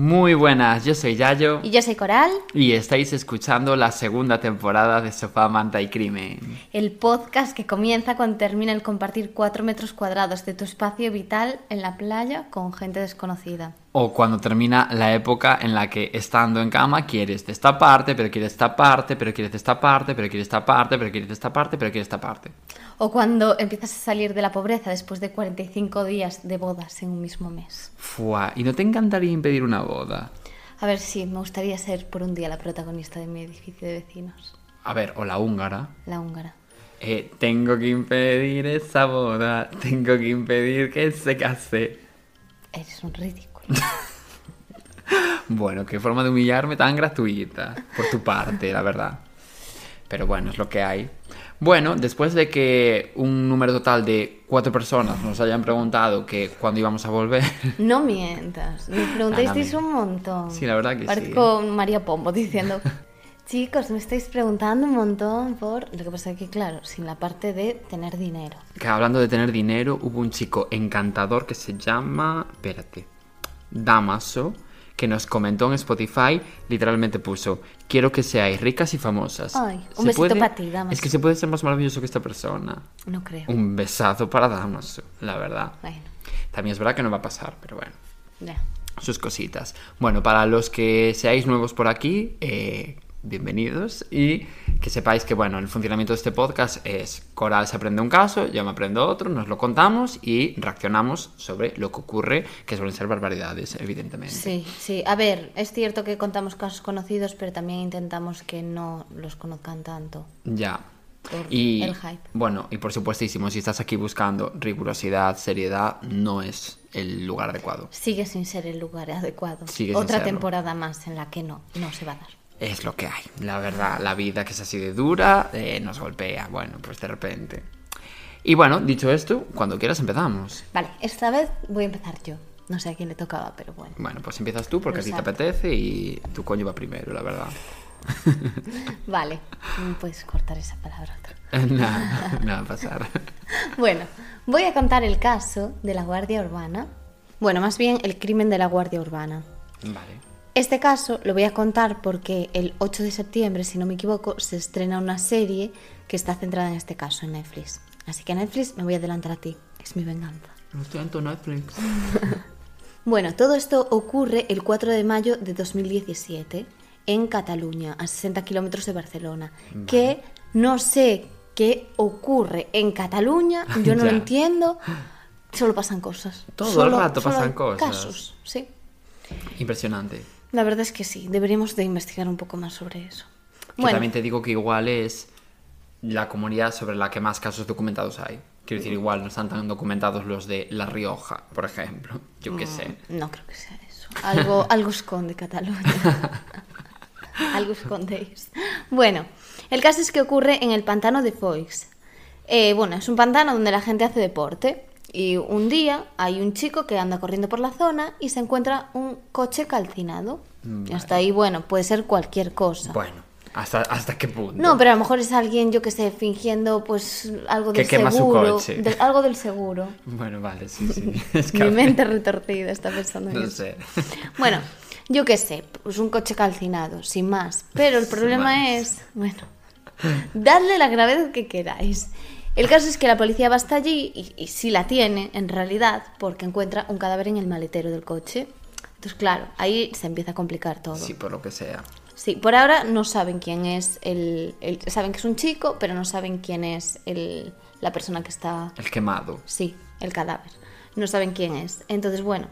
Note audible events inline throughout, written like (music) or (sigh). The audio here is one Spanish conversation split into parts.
Muy buenas, yo soy Yayo Y yo soy Coral, y estáis escuchando la segunda temporada de Sofá, Manta y Crimen. el podcast que comienza cuando termina el compartir 4 metros cuadrados de tu espacio vital en la playa con gente desconocida. O cuando termina la época en la que estando en cama quieres de esta parte, pero quieres esta parte, pero quieres de esta parte, pero quieres esta parte, pero quieres de esta parte, pero quieres esta parte. O cuando empiezas a salir de la pobreza después de 45 días de bodas en un mismo mes. Fua, ¿y no te encantaría impedir una boda? A ver si me gustaría ser por un día la protagonista de mi edificio de vecinos, A ver, o la húngara. la húngara. Eh, tengo que impedir esa boda, tengo que impedir que se case. Eres un ridículo. (laughs) Bueno, qué forma de humillarme tan gratuita por tu parte, la verdad. Pero bueno, es lo que hay. Bueno, después de que un número total de cuatro personas nos hayan preguntado que cuándo íbamos a volver, (laughs) No mientas, me preguntasteis un montón. Sí, la verdad que sí. Parezco María Pombo diciendo, (laughs) chicos, me estáis preguntando un montón por... Lo que pasa es que, claro, sin la parte de tener dinero. que hablando de tener dinero, hubo un chico encantador que se llama, espérate, Damaso, que nos comentó en Spotify, literalmente puso, quiero que seáis ricas y famosas. Ay, un ¿Se besito puede? pa' ti, Damaso. Es que se puede ser más maravilloso que esta persona. No creo. Un besazo para Damaso, la verdad. Bueno, También es verdad que no va a pasar, pero bueno, ya. sus cositas. Bueno, para los que seáis nuevos por aquí, eh, bienvenidos y que sepáis que, bueno, el funcionamiento de este podcast es Coral se aprende un caso, yo me aprendo otro, nos lo contamos y reaccionamos sobre lo que ocurre, que suelen ser barbaridades, evidentemente. Sí, sí. A ver, es cierto que contamos casos conocidos, pero también intentamos que no los conozcan tanto. Ya. Por Y el hype. bueno, y por supuestísimo, si estás aquí buscando rigurosidad, seriedad, no es el lugar adecuado. Sigue sin ser el lugar adecuado. Sigue Otra temporada más en la que no, no se va a dar. Es lo que hay. La verdad, la vida que es así de dura eh, nos golpea. Bueno, pues de repente. Y bueno, dicho esto, cuando quieras empezamos. Vale, esta vez voy a empezar yo. No sé a quién le tocaba, pero bueno. Bueno, pues empiezas tú porque a ti te Exacto. apetece y tu coño va primero, la verdad. (laughs) Vale, no puedes cortar esa palabra. (laughs) nada, nada va a pasar. (laughs) Bueno, voy a contar el caso de la Guardia Urbana. Bueno, más bien el crimen de la Guardia Urbana. Vale. Este caso lo voy a contar porque el 8 de septiembre, si no me equivoco, se estrena una serie que está centrada en este caso en Netflix. Así que Netflix me voy a adelantar a ti. Es mi venganza. Lo siento, Netflix. (laughs) Bueno, todo esto ocurre el 4 de mayo de 2017 en Cataluña, a 60 kilómetros de Barcelona. Que no sé qué ocurre en Cataluña, (laughs) yo no lo entiendo. Solo pasan cosas. Todo el rato solo pasan cosas. Casos, sí. Impresionante. La verdad es que sí, deberíamos de investigar un poco más sobre eso. Que Bueno, también te digo que igual es la comunidad sobre la que más casos documentados hay. Quiero decir, igual no están tan documentados los de La Rioja, por ejemplo. Yo qué sé. no creo que sea eso. Algo, (laughs) algo esconde Cataluña. (laughs) algo escondéis. Bueno, el caso es que ocurre en el pantano de Foix. Eh, bueno, es un pantano donde la gente hace deporte. Y un día hay un chico que anda corriendo por la zona y se encuentra un coche calcinado. Hasta ahí, bueno, puede ser cualquier cosa. Bueno, ¿hasta, hasta qué punto? No, pero a lo mejor es alguien, yo que sé, fingiendo pues algo Que del quema su seguro. coche. del- algo del seguro. (laughs) Bueno, vale, sí, sí. (laughs) Es que Mi mente retorcida está pensando en No eso. sé. (laughs) Bueno, yo qué sé, pues un coche calcinado, sin más. Pero el problema es, bueno, dadle la gravedad que queráis. El caso es que la policía va hasta allí y, y sí la tiene, en realidad, porque encuentra un cadáver en el maletero del coche. Entonces, claro, ahí se empieza a complicar todo. Sí, por lo que sea. Sí, por ahora no saben quién es el, el- Saben que es un chico, pero no saben quién es el, la persona que está... El quemado. Sí, el cadáver. No saben quién es. Entonces, bueno,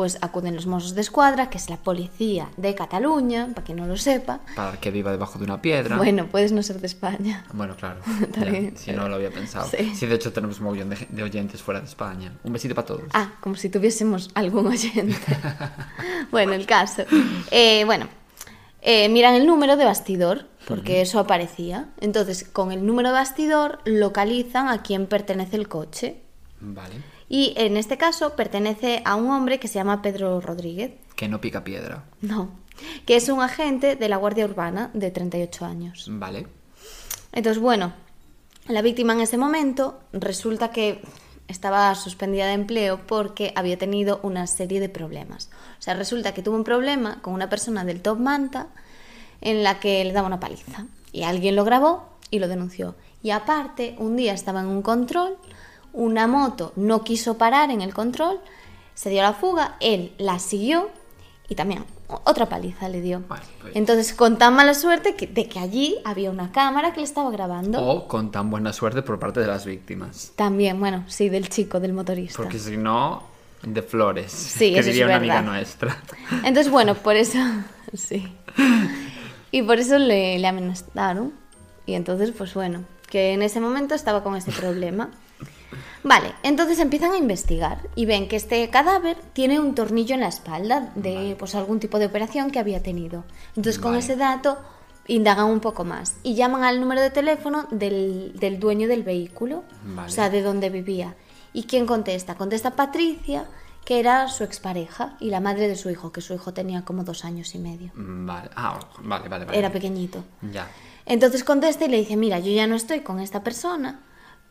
pues acuden los Mossos de Escuadra, que es la policía de Cataluña, para quien no lo sepa. Para que viva debajo de una piedra. Bueno, puedes no ser de España. Bueno, claro. (laughs) Bien. si no lo había pensado. Sí. Sí. de hecho tenemos un mogollón de, de oyentes fuera de España. Un besito para todos. Ah, como si tuviésemos algún oyente. (laughs) bueno, el caso. Eh, bueno, eh, miran el número de bastidor, porque eso aparecía. Entonces, con el número de bastidor localizan a quién pertenece el coche. Vale. Y en este caso pertenece a un hombre que se llama Pedro Rodríguez. Que no pica piedra. No, que es un agente de la Guardia Urbana de 38 años. Vale. Entonces, bueno, la víctima en ese momento resulta que estaba suspendida de empleo porque había tenido una serie de problemas. O sea, resulta que tuvo un problema con una persona del Top Manta en la que le daba una paliza. Y alguien lo grabó y lo denunció. Y aparte, un día estaba en un control, una moto no quiso parar en el control, se dio la fuga, él la siguió y también otra paliza le dio. Pues- Entonces, con tan mala suerte que, de que allí había una cámara que le estaba grabando. O con tan buena suerte por parte de las víctimas. También, bueno, sí, del chico, del motorista. Porque si no, de flores. Sí, que eso es diría una amiga nuestra. Entonces, bueno, por eso, (laughs) sí. Y por eso le, le amenazaron. Y entonces, pues bueno, que en ese momento estaba con ese problema. Vale, entonces empiezan a investigar y ven que este cadáver tiene un tornillo en la espalda de pues algún tipo de operación que había tenido. Entonces con Vale. ese dato indagan un poco más y llaman al número de teléfono del, del dueño del vehículo, Vale. o sea, de donde vivía. ¿Y quién contesta? Contesta Patricia, que era su expareja y la madre de su hijo, que su hijo tenía como dos años y medio. Vale. Ah, vale, vale, vale. Era pequeñito. Ya. Entonces contesta y le dice, mira, yo ya no estoy con esta persona,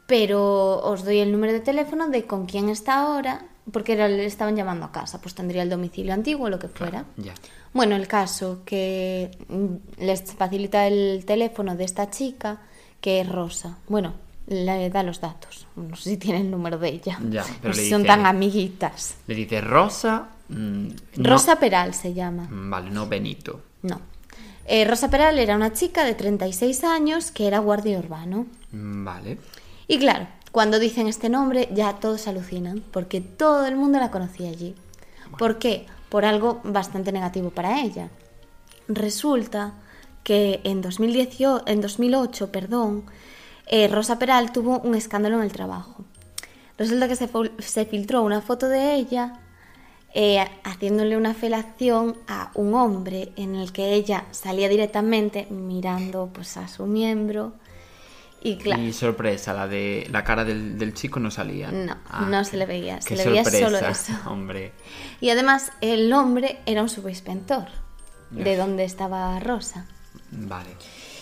pero os doy el número de teléfono de con quién está ahora, porque era, le estaban llamando a casa, pues tendría el domicilio antiguo, lo que fuera. Ya. Bueno, el caso que mm, les facilita el teléfono de esta chica, que es Rosa. Bueno, le da los datos. No sé si tiene el número de ella. Ya, (laughs) pero No le si son dice- tan amiguitas. Le dice Rosa. mm, no- Rosa Peral se llama. Mm, Vale, no Benito. No. Eh, Rosa Peral era una chica de 36 años que era guardia urbano. Vale. Y claro, cuando dicen este nombre ya todos alucinan, porque todo el mundo la conocía allí. ¿Por qué? Por algo bastante negativo para ella. Resulta que en, 2018, en 2008 perdón, eh, Rosa Peral tuvo un escándalo en el trabajo. Resulta que se, filtró una foto de ella eh, haciéndole una felación a un hombre en el que ella salía directamente mirando pues, a su miembro. Y claro, Y sorpresa, la de la cara del, del chico no salía. No, Ah, no qué- se le veía, se le veía solo sorpresa, eso. (laughs) Hombre. Y además el hombre era un subinspector de donde estaba Rosa. Vale.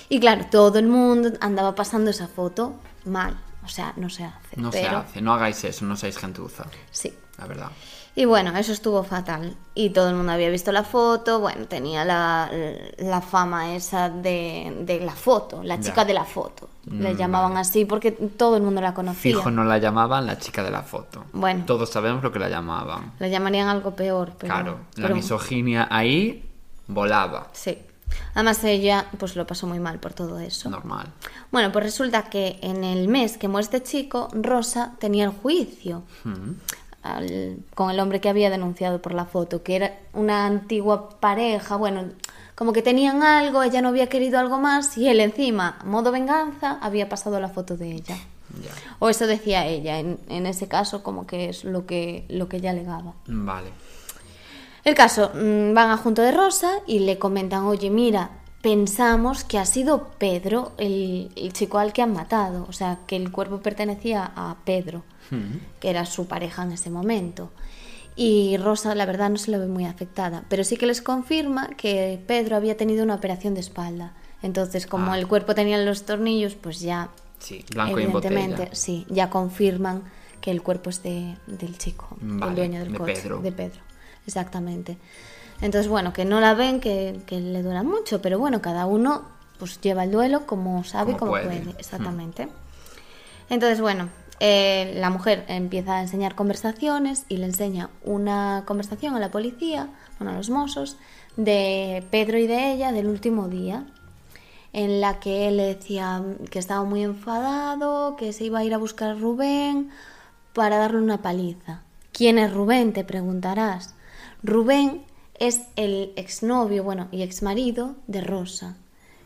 Y claro, todo el mundo andaba pasando esa foto mal. O sea, no se hace. No se hace, no hagáis eso, no seáis gentuza. Sí. La verdad. Y bueno, eso estuvo fatal. Y todo el mundo había visto la foto. Bueno, tenía la, la fama esa de, de la foto, la Ya. chica de la foto. Le Mm, llamaban así porque todo el mundo la conocía. Fijo no la llamaban la chica de la foto. Bueno. Todos sabemos lo que la llamaban. Le llamarían algo peor, pero... claro, la pero- misoginia ahí volaba. Sí. Además ella pues lo pasó muy mal por todo eso. Normal. Bueno, pues resulta que en el mes que muere este chico, Rosa tenía el juicio Mm. Al- con el hombre que había denunciado por la foto, que era una antigua pareja, bueno, como que tenían algo, ella no había querido algo más y él encima, modo venganza, había pasado la foto de ella. Ya. O eso decía ella, en, en ese caso como que es lo que, lo que ella alegaba. Vale. El caso, mm, van a junto de Rosa y le comentan, oye, mira, pensamos que ha sido Pedro el, el chico al que han matado, o sea, que el cuerpo pertenecía a Pedro, que era su pareja en ese momento. Y Rosa, la verdad, no se la ve muy afectada, pero sí que les confirma que Pedro había tenido una operación de espalda. Entonces, como Ah. el cuerpo tenía los tornillos, pues ya, Sí, blanco y en evidentemente, sí, ya confirman que el cuerpo es de, del chico, Vale, del dueño del de coche, Pedro. de Pedro. Exactamente. Entonces, bueno, que no la ven, que, que le dura mucho, pero bueno, cada uno pues lleva el duelo como sabe y Como como puede. puede. Exactamente. Entonces, bueno, eh, la mujer empieza a enseñar conversaciones y le enseña una conversación a la policía, bueno, a los mozos, de Pedro y de ella del último día, en la que él le decía que estaba muy enfadado, que se iba a ir a buscar a Rubén para darle una paliza. ¿Quién es Rubén? Te preguntarás. Rubén es el exnovio, bueno, y exmarido de Rosa,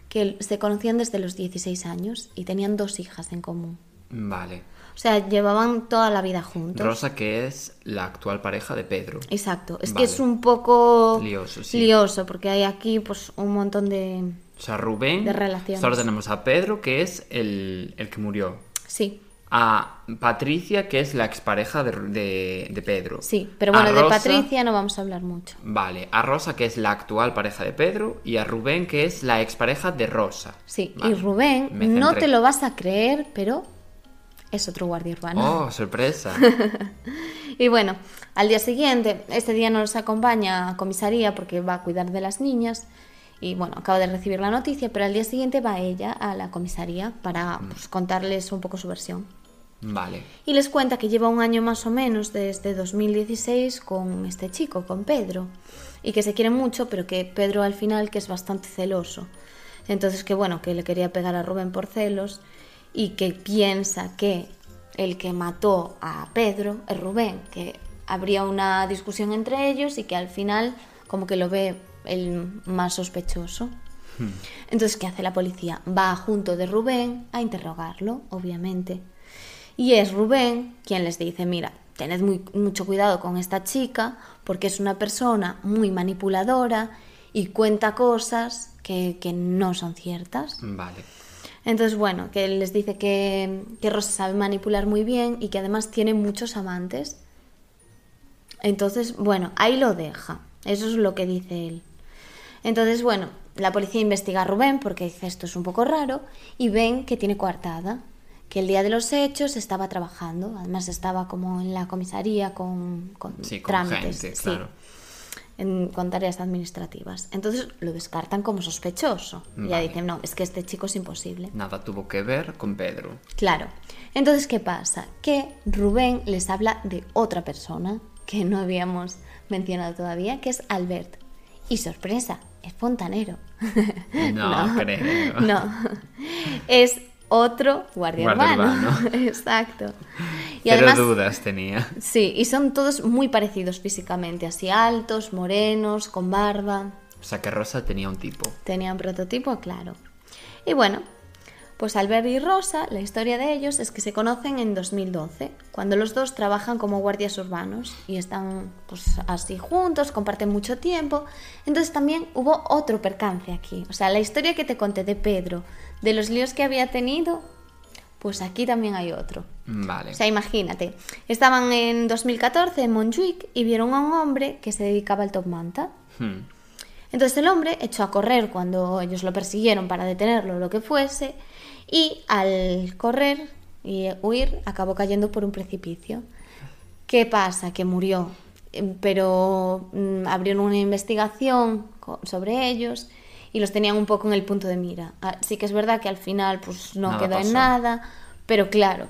que se conocían desde los 16 años y tenían dos hijas en común. Vale. O sea, llevaban toda la vida juntos. Rosa, que es la actual pareja de Pedro. Exacto. Es Vale. que es un poco Lioso, sí. lioso, porque hay aquí pues un montón de... O sea, Rubén. De relaciones. Solo tenemos a Pedro, que es el, el que murió. Sí, A Patricia, que es la expareja de, de, de Pedro. sí. Pero bueno, de Patricia no vamos a hablar mucho. Vale, a Rosa, que es la actual pareja de Pedro, y a Rubén, que es la expareja de Rosa. Sí, Vale, y Rubén, no te lo vas a creer, pero es otro guardia urbano. Oh, sorpresa. (laughs) Y bueno, al día siguiente, este día nos acompaña a comisaría porque va a cuidar de las niñas. Y bueno, acaba de recibir la noticia, pero al día siguiente va ella a la comisaría para pues, contarles un poco su versión. Vale. Y les cuenta que lleva un año más o menos desde 2016 con este chico, con Pedro. Y que se quiere mucho, pero que Pedro al final que es bastante celoso. Entonces que bueno, que le quería pegar a Rubén por celos y que piensa que el que mató a Pedro es Rubén, que habría una discusión entre ellos y que al final como que lo ve el más sospechoso. Entonces, ¿qué hace la policía? Va junto de Rubén a interrogarlo, obviamente. Y es Rubén quien les dice, mira, tened muy, mucho cuidado con esta chica porque es una persona muy manipuladora y cuenta cosas que, que no son ciertas. Vale. Entonces, bueno, que les dice que, que Rosa sabe manipular muy bien y que además tiene muchos amantes. Entonces, bueno, ahí lo deja. Eso es lo que dice él. Entonces, bueno, la policía investiga a Rubén porque dice esto es un poco raro y ven que tiene coartada, que el día de los hechos estaba trabajando, además estaba como en la comisaría con, con Sí, con trámites, gente, sí, claro. En- con tareas administrativas. Entonces lo descartan como sospechoso. Y ya Vale. dicen, no, es que este chico es imposible. Nada tuvo que ver con Pedro. Claro. Entonces, ¿qué pasa? Que Rubén les habla de otra persona que no habíamos mencionado todavía, que es Albert. Y sorpresa, es fontanero. (laughs) No, creo. No. Es otro guardia, Guardia urbano. urbano. (laughs) Exacto. Y Pero además, dudas tenía. sí, y son todos muy parecidos físicamente, así altos, morenos, con barba. O sea que Rosa tenía un tipo. Tenía un prototipo, claro. Y bueno, pues Albert y Rosa, la historia de ellos es que se conocen en 2012, cuando los dos trabajan como guardias urbanos y están pues así juntos, comparten mucho tiempo. Entonces también hubo otro percance aquí. O sea, la historia que te conté de Pedro, de los líos que había tenido, pues aquí también hay otro. Vale. O sea, imagínate, estaban en 2014 en Montjuic y vieron a un hombre que se dedicaba al top manta. Hmm. Entonces el hombre echó a correr cuando ellos lo persiguieron para detenerlo o lo que fuese y al correr y huir acabó cayendo por un precipicio. ¿Qué pasa? Que murió, pero mm, abrieron una investigación sobre ellos y los tenían un poco en el punto de mira. Ah, Sí que es verdad que al final pues no Nada quedó en nada, pero claro,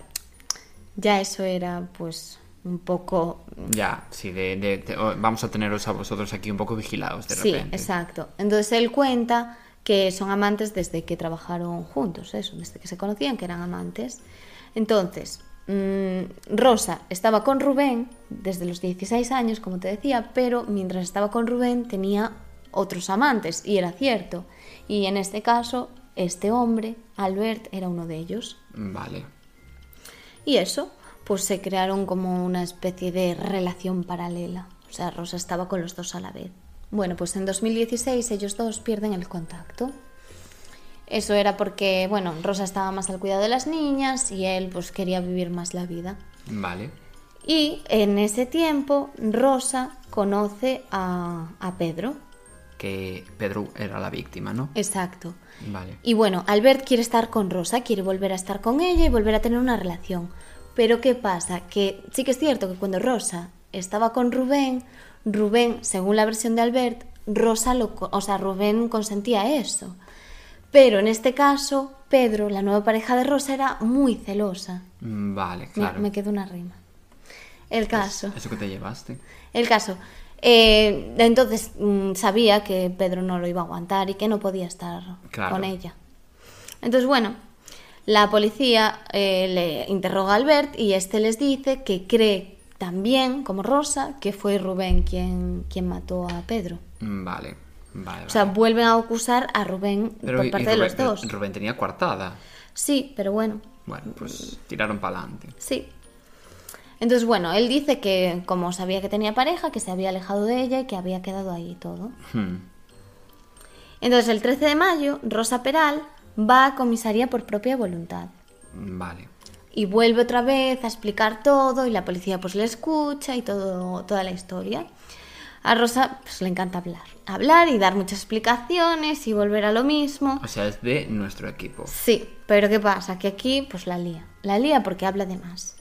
ya eso era pues un poco Ya, sí, de, de- de- oh, vamos a teneros a vosotros aquí un poco vigilados de Sí, repente. exacto. Entonces él cuenta que son amantes desde que trabajaron juntos, eso, desde que se conocían que eran amantes. Entonces, mm, Rosa estaba con Rubén desde los 16 años, como te decía, pero mientras estaba con Rubén tenía otros amantes, y era cierto. Y en este caso, este hombre, Albert, era uno de ellos. Vale. Y eso, pues se crearon como una especie de relación paralela. O sea, Rosa estaba con los dos a la vez. Bueno, pues en 2016 ellos dos pierden el contacto. Eso era porque, bueno, Rosa estaba más al cuidado de las niñas y él pues quería vivir más la vida. Vale. Y en ese tiempo Rosa conoce a, a Pedro. Que Pedro era la víctima, ¿no? Exacto. Vale. Y bueno, Albert quiere estar con Rosa, quiere volver a estar con ella y volver a tener una relación. Pero ¿qué pasa? Que sí que es cierto que cuando Rosa estaba con Rubén, Rubén, según la versión de Albert, Rosa lo, o sea, Rubén consentía eso. Pero en este caso, Pedro, la nueva pareja de Rosa, era muy celosa. Mm, Vale, Me- claro. Me, quedó una rima. El caso. Eso que te llevaste. El caso. Eh, entonces mm, sabía que Pedro no lo iba a aguantar y que no podía estar Claro. con ella. Entonces, bueno, la policía eh, le interroga a Albert y este les dice que cree también, como Rosa, que fue Rubén quien, quien mató a Pedro. Mm, Vale, vale. O sea, vale. vuelven a acusar a Rubén Pero por y- y parte de los Rubén- dos. Rubén tenía coartada. Sí, pero bueno, Bueno, pues tiraron para adelante. sí. Entonces, bueno, él dice que como sabía que tenía pareja, que se había alejado de ella y que había quedado ahí todo. Hmm. Entonces, el 13 de mayo, Rosa Peral va a comisaría por propia voluntad. Vale. Y vuelve otra vez a explicar todo y la policía pues le escucha y todo, toda la historia. A Rosa pues le encanta hablar. Hablar y dar muchas explicaciones y volver a lo mismo. O sea, es de nuestro equipo. Sí, pero ¿qué pasa? Que aquí pues la lía. La lía porque habla de más.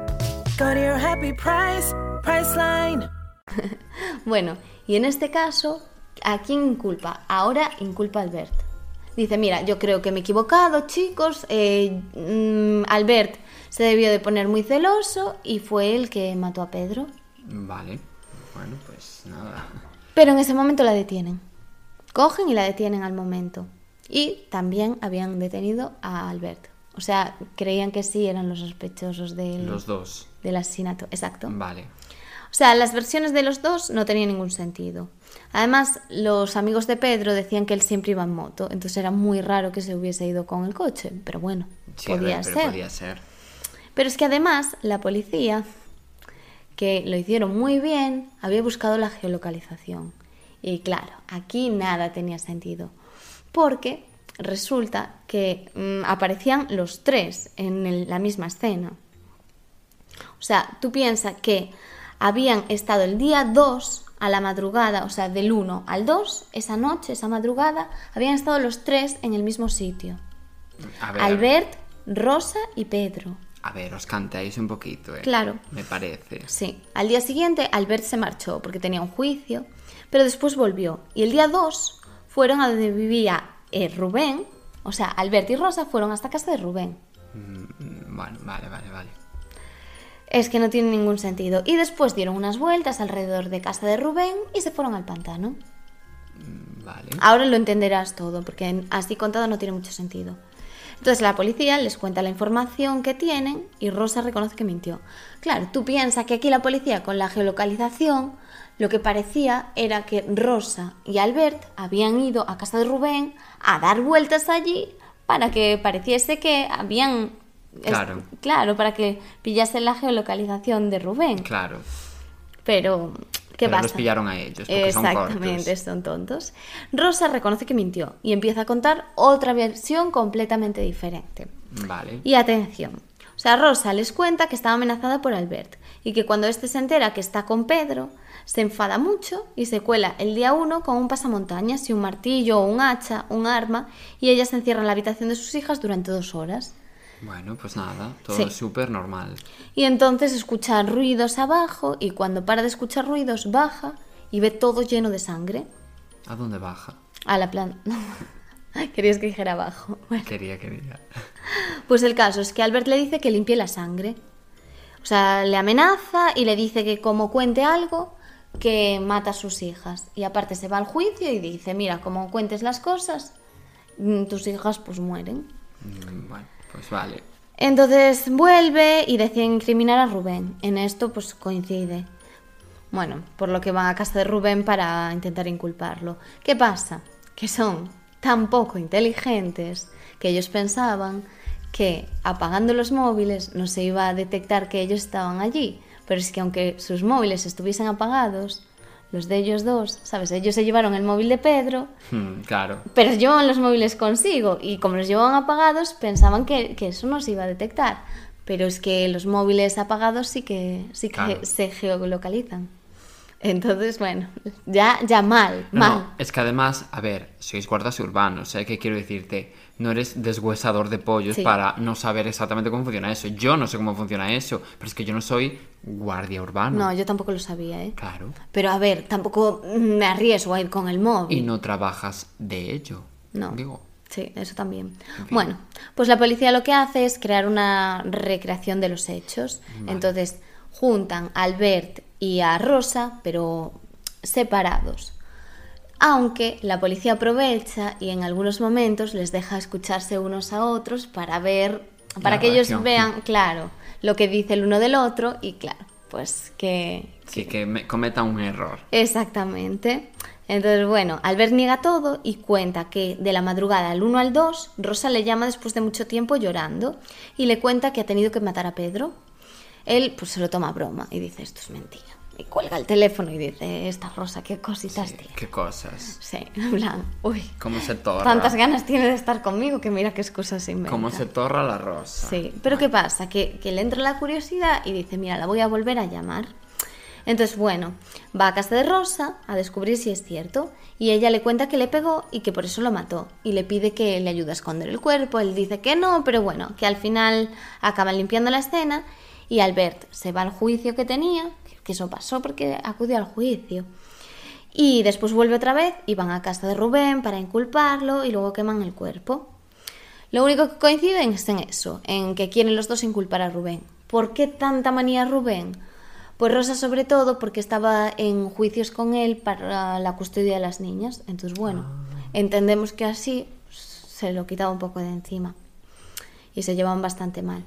Go to your happy price, Priceline. (laughs) Bueno, y en este caso, ¿a quién inculpa? Ahora inculpa a Albert. Dice, mira, yo creo que me he equivocado, chicos. eh, mm, Albert se debió de poner muy celoso y fue el que mató a Pedro. Vale. Bueno, pues nada. Pero en ese momento la detienen. Cogen y la detienen al momento. Y también habían detenido a Albert. O sea, creían que sí eran los sospechosos del, Los dos. Del asesinato. Exacto. Vale. O sea, las versiones de los dos no tenían ningún sentido. Además, los amigos de Pedro decían que él siempre iba en moto, entonces era muy raro que se hubiese ido con el coche, pero bueno, Sí, podía ver, pero ser. podía ser. Pero es que además la policía, que lo hicieron muy bien, había buscado la geolocalización. Y claro, aquí nada tenía sentido, porque resulta que mm, aparecían los tres en el- la misma escena. O sea, tú piensas que habían estado el día 2 a la madrugada, o sea, del 1 al 2, esa noche, esa madrugada, habían estado los tres en el mismo sitio. A ver. Albert, Rosa y Pedro. A ver, os cantáis un poquito, ¿eh? Claro. Me parece. Sí, al día siguiente Albert se marchó porque tenía un juicio, pero después volvió. Y el día 2 fueron a donde vivía eh, Rubén, o sea, Albert y Rosa fueron hasta casa de Rubén. Mm, Bueno, vale, vale, vale. Es que no tiene ningún sentido. Y después dieron unas vueltas alrededor de casa de Rubén y se fueron al pantano. Mm, Vale. Ahora lo entenderás todo, porque así contado no tiene mucho sentido. Entonces la policía les cuenta la información que tienen y Rosa reconoce que mintió. Claro, tú piensas que aquí la policía con la geolocalización lo que parecía era que Rosa y Albert habían ido a casa de Rubén a dar vueltas allí para que pareciese que habían... es- Claro. claro, para que pillasen la geolocalización de Rubén. Claro. Pero, ¿qué Pero pasa? los pillaron a ellos, porque son Exactamente, cortos. son tontos. Rosa reconoce que mintió y empieza a contar otra versión completamente diferente. Vale. Y atención. O sea, Rosa les cuenta que estaba amenazada por Albert y que cuando éste se entera que está con Pedro, se enfada mucho y se cuela el día uno con un pasamontañas y un martillo o un hacha, un arma, y ella se encierra en la habitación de sus hijas durante dos horas. Bueno, pues nada, todo Sí. súper normal. Y entonces escucha ruidos abajo y cuando para de escuchar ruidos baja y ve todo lleno de sangre. ¿A dónde baja? A la planta. (laughs) Querías que dijera abajo. (laughs) Bueno, Quería, quería. (laughs) pues el caso es que Albert le dice que limpie la sangre. O sea, le amenaza y le dice que como cuente algo, que mata a sus hijas. Y aparte se va al juicio y dice, mira, como cuentes las cosas, mm, tus hijas pues mueren. Mm, Bueno, pues vale. Entonces vuelve y decide incriminar a Rubén. En esto pues coincide. Bueno, por lo que van a casa de Rubén para intentar inculparlo. ¿Qué pasa? Que son tan poco inteligentes que ellos pensaban que apagando los móviles no se iba a detectar que ellos estaban allí. Pero es que aunque sus móviles estuviesen apagados, los de ellos dos, ¿sabes? Ellos se llevaron el móvil de Pedro, Hmm, claro. pero llevaban los móviles consigo y como los llevaban apagados pensaban que, que eso no se iba a detectar. Pero es que los móviles apagados sí que, sí que Claro. se geolocalizan. Entonces, bueno, ya, ya mal, No, mal. no, es que además, a ver, sois guardas urbanos, ¿eh? Que quiero decirte, no eres deshuesador de pollos Sí. para no saber exactamente cómo funciona eso. Yo no sé cómo funciona eso, pero es que yo no soy guardia urbano. No, yo tampoco lo sabía, ¿eh? Claro. Pero a ver, tampoco me arriesgo a ir con el móvil. Y no trabajas de ello. No. Digo, Sí, eso también. Bueno, pues la policía lo que hace es crear una recreación de los hechos. Entonces, juntan a Albert y a Rosa, pero separados. Aunque la policía aprovecha y en algunos momentos les deja escucharse unos a otros para ver, para La que ellos vean, claro, lo que dice el uno del otro y claro, pues que, sí, que me cometa un error. Exactamente. Entonces, bueno, Albert niega todo y cuenta que de la madrugada del 1 al 2, Rosa le llama después de mucho tiempo llorando y le cuenta que ha tenido que matar a Pedro. Él pues se lo toma a broma y dice, esto es mentira. Y cuelga el teléfono y dice, esta Rosa, qué cositas Sí, tiene. qué cosas. Sí, en plan, uy, Cómo se torra. tantas ganas tiene de estar conmigo que mira qué excusas se inventa. Cómo se torra la rosa. Sí, pero ¿qué pasa? Que, que le entra la curiosidad y dice, mira, la voy a volver a llamar. Entonces, bueno, va a casa de Rosa a descubrir si es cierto. Y ella le cuenta que le pegó y que por eso lo mató. Y le pide que le ayude a esconder el cuerpo. Él dice que no, pero bueno, que al final acaban limpiando la escena. Y Albert se va al juicio que tenía, que eso pasó porque acudió al juicio. Y después vuelve otra vez y van a casa de Rubén para inculparlo y luego queman el cuerpo. Lo único que coinciden es en eso, en que quieren los dos inculpar a Rubén. ¿Por qué tanta manía Rubén? Pues Rosa sobre todo porque estaba en juicios con él para la custodia de las niñas. Entonces, bueno, entendemos que así se lo quitaba un poco de encima. Y se llevan bastante mal.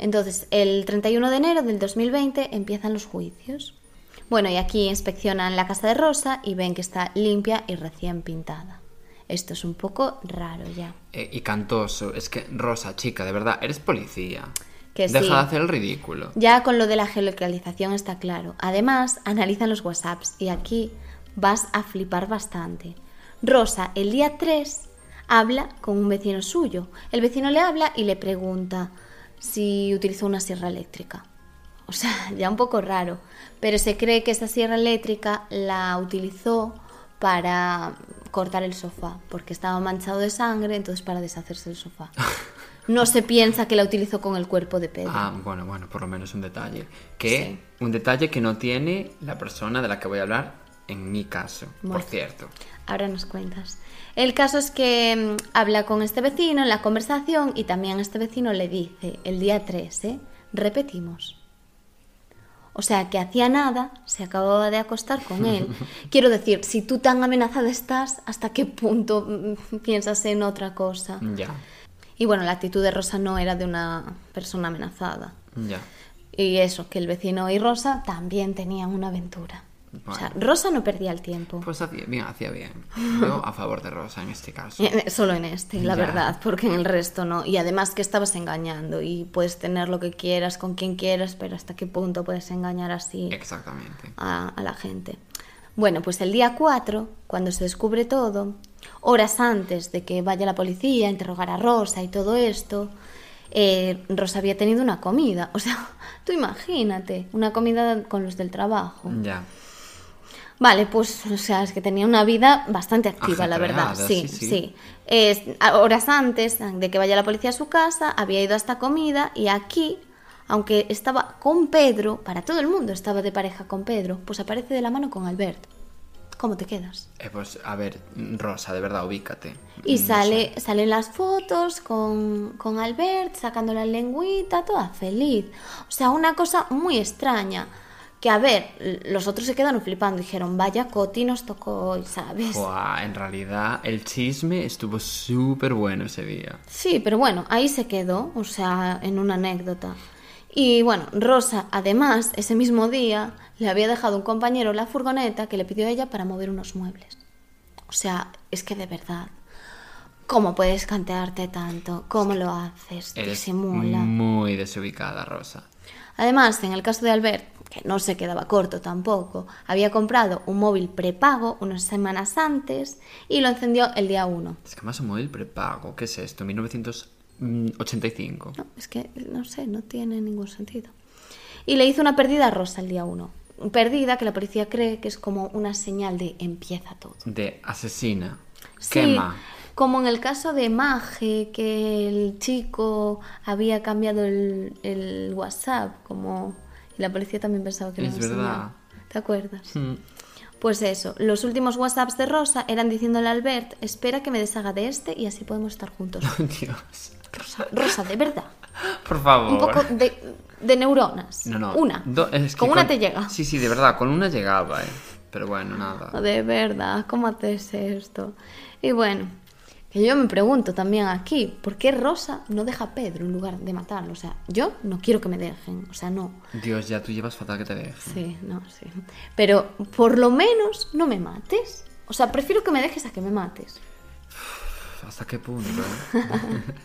Entonces, el 31 de enero del 2020 empiezan los juicios. Bueno, y aquí inspeccionan la casa de Rosa y ven que está limpia y recién pintada. Esto es un poco raro ya. Eh, y cantoso. Es que, Rosa, chica, de verdad, eres policía. Que Deja sí. de hacer el ridículo. Ya con lo de la geolocalización está claro. Además, analizan los WhatsApps y aquí vas a flipar bastante. Rosa, el día 3, habla con un vecino suyo. El vecino le habla y le pregunta si utilizó una sierra eléctrica. O sea, (laughs) ya un poco raro. Pero se cree que esa sierra eléctrica la utilizó para cortar el sofá, porque estaba manchado de sangre, entonces para deshacerse del sofá. (laughs) No se piensa que la utilizó con el cuerpo de Pedro. Ah, bueno, bueno, por lo menos un detalle. Que un detalle que no tiene la persona de la que voy a hablar en mi caso, por cierto. Ahora nos cuentas. El caso es que mm, habla con este vecino en la conversación y también este vecino le dice, el día 3, ¿eh? repetimos. O sea, que hacía nada, se acababa de acostar con él. (laughs) Quiero decir, si tú tan amenazada estás, ¿hasta qué punto mm, piensas en otra cosa? Ya, Y bueno, la actitud de Rosa no era de una persona amenazada. ya. Y eso, que el vecino y Rosa también tenían una aventura. O sea. Rosa no perdía el tiempo. Pues hacía bien, hacía bien. (laughs) Yo a favor de Rosa en este caso. Eh, Solo en este, la Ya. verdad, porque en el resto no. Y además que estabas engañando y puedes tener lo que quieras con quien quieras, pero hasta qué punto puedes engañar así Exactamente. a, a la gente. Bueno, pues el día 4, cuando se descubre todo, horas antes de que vaya la policía a interrogar a Rosa y todo esto, eh, Rosa había tenido una comida. (laughs) O sea, tú imagínate, una comida con los del trabajo. Ya. Vale, pues, o sea, es que tenía una vida bastante activa, la verdad. Sí, sí, horas antes de que vaya la policía a su casa, había ido a esta comida y aquí, aunque estaba con Pedro, para todo el mundo estaba de pareja con Pedro, pues aparece de la mano con Albert. ¿Cómo te quedas? Eh, pues, a ver, Rosa, de verdad, ubícate. Y No sale, sé. salen las fotos con, con Albert, sacando la lengüita, toda feliz. O sea, una cosa muy extraña. Que a ver, los otros se quedaron flipando, dijeron, vaya Coti nos tocó hoy, ¿sabes? Buah, en realidad, el chisme estuvo súper bueno ese día. Sí, pero bueno, ahí se quedó, o sea, en una anécdota. Y bueno, Rosa, además, ese mismo día le había dejado un compañero la furgoneta que le pidió a ella para mover unos muebles. O sea, es que de verdad, ¿cómo puedes cantearte tanto? ¿Cómo lo haces? Eres Disimula. muy desubicada, Rosa. Además, en el caso de Albert, que no se quedaba corto tampoco, había comprado un móvil prepago unas semanas antes y lo encendió el día 1. Es que más un móvil prepago, ¿qué es esto? 1985. No, es que no sé, no tiene ningún sentido. Y le hizo una pérdida a Rosa el día 1. perdida que la policía cree que es como una señal de empieza todo. De asesina. Sí, Quema. como en el caso de Maje, que el chico había cambiado el, el WhatsApp, como la policía también pensaba que era Es una verdad. señal. ¿Te acuerdas? Mm. Pues eso, los últimos WhatsApps de Rosa eran diciéndole a Albert, espera que me deshaga de este y así podemos estar juntos. (laughs) Dios. Rosa, Rosa, de verdad. Por favor. Un poco de, de neuronas. No, no. Una. Do- es que con una te llega. Sí, sí, de verdad, con una llegaba, eh. Pero bueno, nada. De verdad, ¿cómo haces esto? Y bueno, que yo me pregunto también aquí, ¿por qué Rosa no deja a Pedro en lugar de matarlo? O sea, yo no quiero que me dejen, o sea, no. Dios, ya tú llevas fatal que te dejen. Sí, no, sí. Pero por lo menos no me mates. O sea, prefiero que me dejes a que me mates. ¿Hasta qué punto? eh?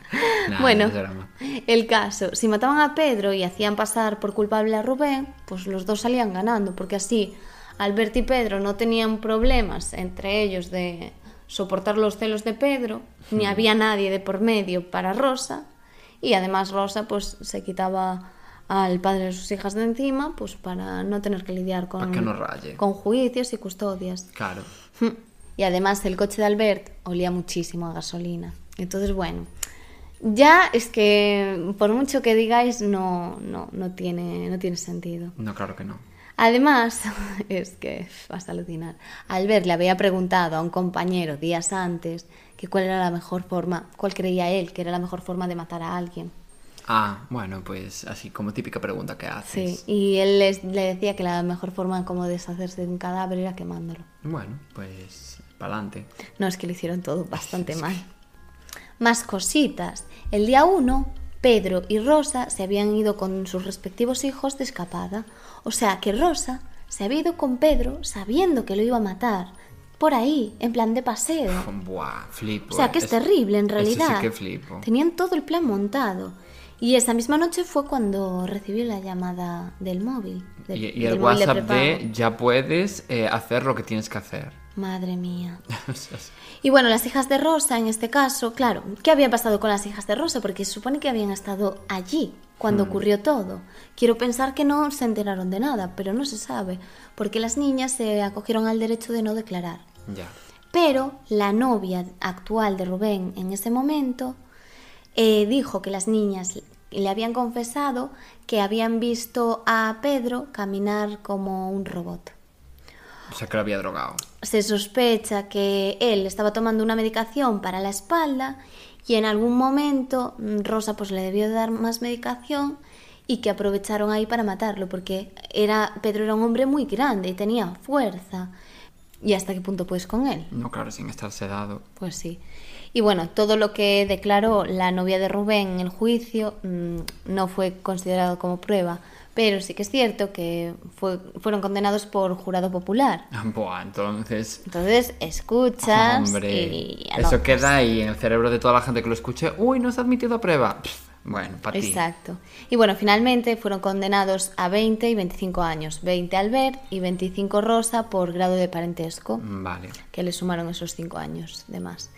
(laughs) Nah, bueno, el caso, si mataban a Pedro y hacían pasar por culpable a Rubén, pues los dos salían ganando, porque así Albert y Pedro no tenían problemas entre ellos de soportar los celos de Pedro, Hmm. ni había nadie de por medio para Rosa, y además Rosa pues se quitaba al padre de sus hijas de encima, pues para no tener que lidiar con, que no con juicios y custodias. Claro. Y además el coche de Albert olía muchísimo a gasolina. Entonces, bueno, ya es que por mucho que digáis, no, no, no, tiene, no tiene sentido. No, claro que no. Además, (laughs) es que vas a alucinar. Albert le había preguntado a un compañero días antes que cuál era la mejor forma, cuál creía él que era la mejor forma de matar a alguien. Ah, bueno, pues así como típica pregunta que Sí, haces. y él les- le decía que la mejor forma como deshacerse de un cadáver era quemándolo. Bueno, pues para adelante. No, es que lo hicieron todo (laughs) bastante mal. Más cositas. El día 1, Pedro y Rosa se habían ido con sus respectivos hijos de escapada. O sea que Rosa se había ido con Pedro sabiendo que lo iba a matar. Por ahí, en plan de paseo. (laughs) Buah, flipo. O sea que es, Es- terrible en realidad. sí que flipo. Tenían todo el plan montado. Y esa misma noche fue cuando recibió la llamada del móvil. del- Y, y del el móvil WhatsApp de, ya puedes eh, hacer lo que tienes que hacer. Madre mía. (laughs) Y bueno, las hijas de Rosa, en este caso, claro, ¿qué había pasado con las hijas de Rosa? Porque se supone que habían estado allí cuando ocurrió todo. Quiero pensar que no se enteraron de nada, pero no se sabe, porque las niñas se acogieron al derecho de no declarar. ya. Pero la novia actual de Rubén en ese momento eh, dijo que las niñas le habían confesado que habían visto a Pedro caminar como un robot. O sea que lo había drogado. Se sospecha que él estaba tomando una medicación para la espalda y en algún momento mm, Rosa pues le debió dar más medicación y que aprovecharon ahí para matarlo porque era Pedro era un hombre muy grande y tenía fuerza. ¿Y hasta qué punto puedes con él? No, claro, sin estar sedado. Pues sí. Y bueno, todo lo que declaró la novia de Rubén en el juicio mm, no fue considerado como prueba, pero sí que es cierto que fue- fueron condenados por jurado popular. Buah, entonces... Entonces, escuchas Hombre, y eso queda ahí en el cerebro de toda la gente que lo escuche. Uy, no se ha admitido a prueba. Pff, Bueno, para ti. Exacto. Y bueno, finalmente fueron condenados a 20 y 25 años. 20 Albert y 25 Rosa por grado de parentesco. Vale. que le sumaron esos cinco años de más.